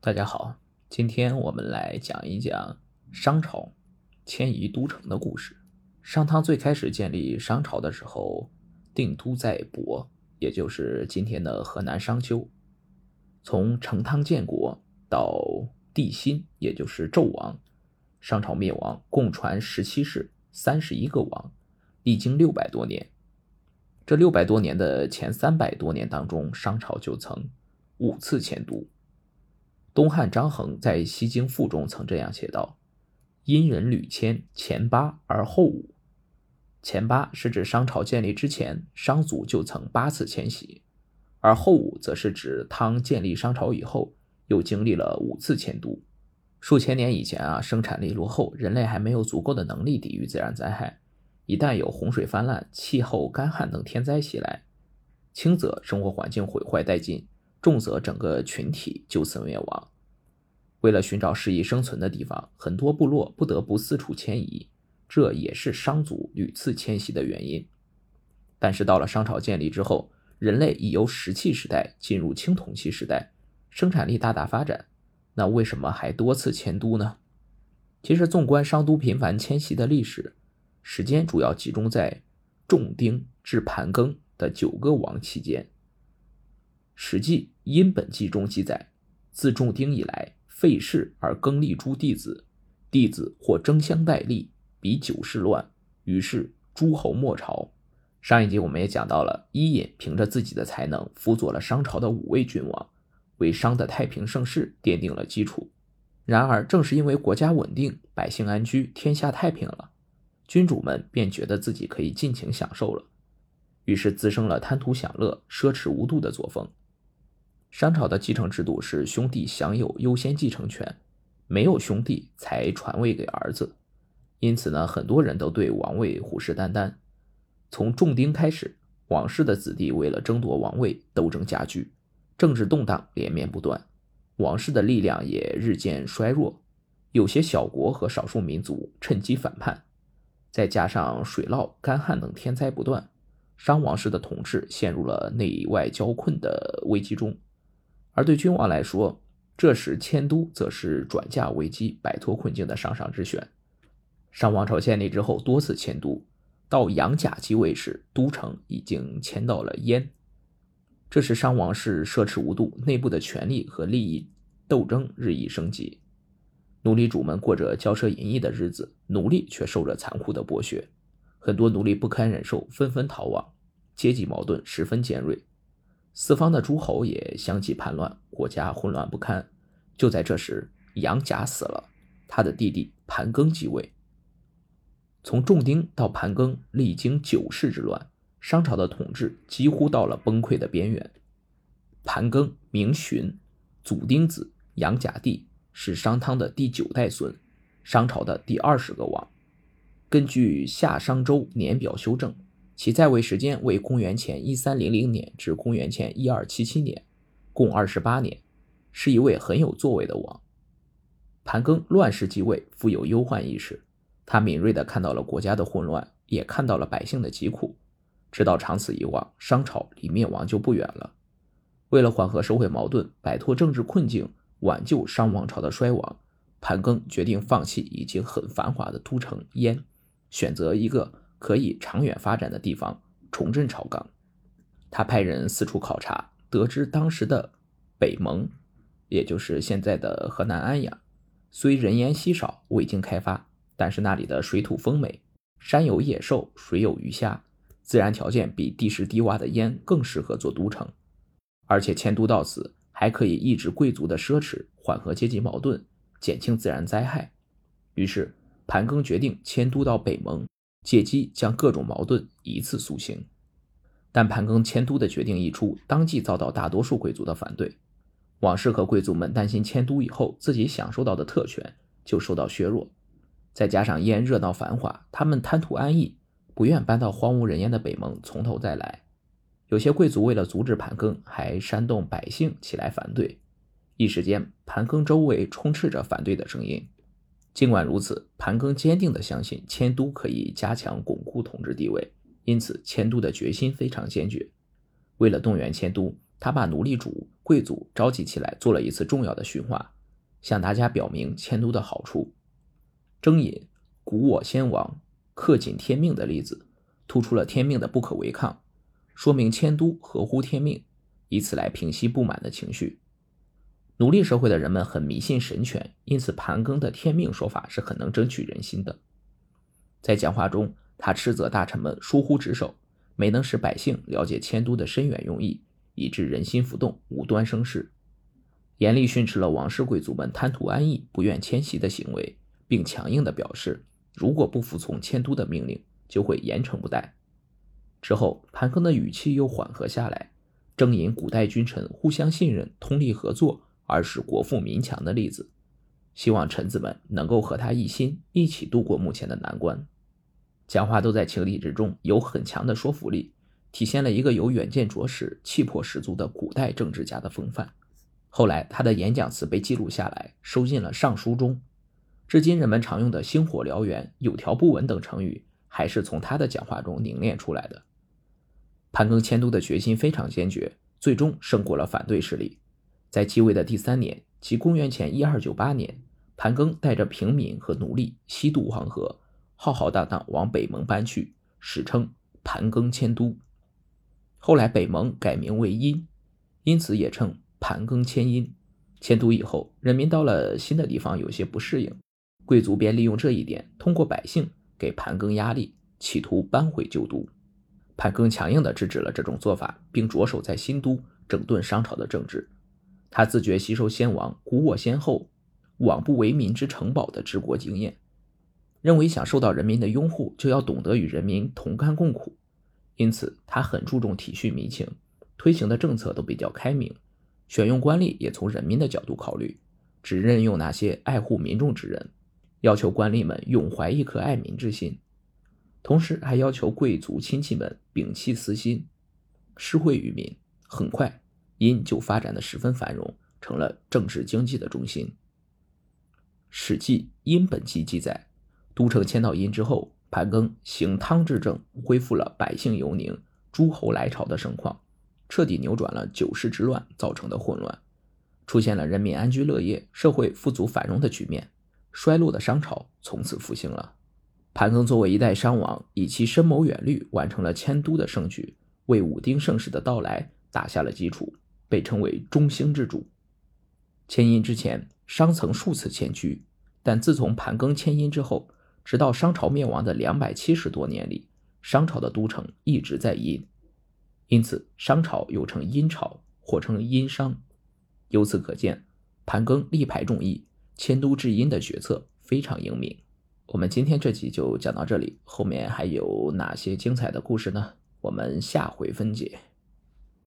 大家好，今天我们来讲一讲商朝迁移都城的故事。商汤最开始建立商朝的时候，定都在亳，也就是今天的河南商丘。从成汤建国到帝辛，也就是纣王，商朝灭亡，共传十七世，三十一个王，历经六百多年。这六百多年的前三百多年当中，商朝就曾五次迁都。东汉张衡在《西京赋》中曾这样写道：“殷人屡迁，前八而后五。”前八是指商朝建立之前，商族就曾八次迁徙；而后五则是指汤建立商朝以后，又经历了五次迁都。数千年以前啊，生产力落后，人类还没有足够的能力抵御自然灾害。一旦有洪水泛滥、气候干旱等天灾袭来，轻则生活环境毁坏殆尽，重则整个群体就此灭亡。为了寻找适宜生存的地方，很多部落不得不四处迁移，这也是商族屡次迁徙的原因。但是到了商朝建立之后，人类已由石器时代进入青铜器时代，生产力大大发展，那为什么还多次迁都呢？其实，纵观商都频繁迁徙的历史。时间主要集中在仲丁至盘庚的九个王期间。《史记·殷本纪》中记载，自仲丁以来，废氏而更立诸弟子，弟子或争相代立，比九世乱，于是诸侯莫朝。上一集我们也讲到了，伊尹凭着自己的才能，辅佐了商朝的五位君王，为商的太平盛世奠定了基础。然而，正是因为国家稳定，百姓安居，天下太平了。君主们便觉得自己可以尽情享受了，于是滋生了贪图享乐、奢侈无度的作风。商朝的继承制度是兄弟享有优先继承权，没有兄弟才传位给儿子。因此呢，很多人都对王位虎视眈眈。从重丁开始，王室的子弟为了争夺王位，斗争加剧，政治动荡连绵不断，王室的力量也日渐衰弱。有些小国和少数民族趁机反叛。再加上水涝、干旱等天灾不断，商王室的统治陷入了内外交困的危机中。而对君王来说，这时迁都则是转嫁危机、摆脱困境的上上之选。商王朝建立之后，多次迁都，到杨甲继位时，都城已经迁到了燕。这时商王室奢侈无度，内部的权力和利益斗争日益升级。奴隶主们过着骄奢淫逸的日子，奴隶却受着残酷的剥削。很多奴隶不堪忍受，纷纷逃亡，阶级矛盾十分尖锐。四方的诸侯也相继叛乱，国家混乱不堪。就在这时，杨甲死了，他的弟弟盘庚继位。从仲丁到盘庚，历经九世之乱，商朝的统治几乎到了崩溃的边缘。盘庚名荀，祖丁子，杨甲弟。是商汤的第九代孙，商朝的第二十个王。根据《夏商周年表》修正，其在位时间为公元前一三零零年至公元前一二七七年，共二十八年，是一位很有作为的王。盘庚乱世继位，富有忧患意识，他敏锐地看到了国家的混乱，也看到了百姓的疾苦，知道长此以往，商朝离灭亡就不远了。为了缓和社会矛盾，摆脱政治困境。挽救商王朝的衰亡，盘庚决定放弃已经很繁华的都城燕，选择一个可以长远发展的地方重振朝纲。他派人四处考察，得知当时的北蒙，也就是现在的河南安阳，虽人烟稀少，未经开发，但是那里的水土丰美，山有野兽，水有鱼虾，自然条件比地势低洼的燕更适合做都城，而且迁都到此。还可以抑制贵族的奢侈，缓和阶级矛盾，减轻自然灾害。于是，盘庚决定迁都到北蒙，借机将各种矛盾一次肃清。但盘庚迁都的决定一出，当即遭到大多数贵族的反对。王室和贵族们担心迁都以后自己享受到的特权就受到削弱，再加上燕热闹繁华，他们贪图安逸，不愿搬到荒无人烟的北蒙从头再来。有些贵族为了阻止盘庚，还煽动百姓起来反对。一时间，盘庚周围充斥着反对的声音。尽管如此，盘庚坚定地相信迁都可以加强巩固统治地位，因此迁都的决心非常坚决。为了动员迁都，他把奴隶主贵族召集起来做了一次重要的训话，向大家表明迁都的好处。征引“古我先王，克尽天命”的例子，突出了天命的不可违抗，说明迁都合乎天命，以此来平息不满的情绪。奴隶社会的人们很迷信神权，因此盘庚的天命说法是很能争取人心的。在讲话中，他斥责大臣们疏忽职守，没能使百姓了解迁都的深远用意，以致人心浮动，无端生事。严厉训斥了王室贵族们贪图安逸、不愿迁徙的行为，并强硬地表示，如果不服从迁都的命令，就会严惩不贷。之后，盘庚的语气又缓和下来，征引古代君臣互相信任、通力合作。而是国富民强的例子，希望臣子们能够和他一心，一起度过目前的难关。讲话都在情理之中，有很强的说服力，体现了一个有远见卓识、气魄十足的古代政治家的风范。后来，他的演讲词被记录下来，收进了《尚书》中。至今，人们常用的“星火燎原”“有条不紊”等成语，还是从他的讲话中凝练出来的。盘庚迁都的决心非常坚决，最终胜过了反对势力。在继位的第三年，即公元前一二九八年，盘庚带着平民和奴隶西渡黄河，浩浩荡荡往北蒙搬去，史称盘庚迁都。后来北蒙改名为殷，因此也称盘庚迁殷。迁都以后，人民到了新的地方有些不适应，贵族便利用这一点，通过百姓给盘庚压力，企图搬回旧都。盘庚强硬地制止了这种做法，并着手在新都整顿商朝的政治。他自觉吸收先王“古我先后，罔不为民之城堡”的治国经验，认为想受到人民的拥护，就要懂得与人民同甘共苦。因此，他很注重体恤民情，推行的政策都比较开明，选用官吏也从人民的角度考虑，只任用那些爱护民众之人，要求官吏们永怀一颗爱民之心，同时还要求贵族亲戚们摒弃私心，施惠于民。很快。殷就发展的十分繁荣，成了政治经济的中心。《史记·殷本纪》记载，都城迁到殷之后，盘庚行汤治政，恢复了百姓游宁、诸侯来朝的盛况，彻底扭转了九世之乱造成的混乱，出现了人民安居乐业、社会富足繁荣的局面。衰落的商朝从此复兴了。盘庚作为一代商王，以其深谋远虑，完成了迁都的盛举，为武丁盛世的到来打下了基础。被称为中兴之主。迁殷之前，商曾数次迁居，但自从盘庚迁殷之后，直到商朝灭亡的两百七十多年里，商朝的都城一直在殷，因此商朝又称殷朝，或称殷商。由此可见，盘庚力排众议，迁都至殷的决策非常英明。我们今天这集就讲到这里，后面还有哪些精彩的故事呢？我们下回分解。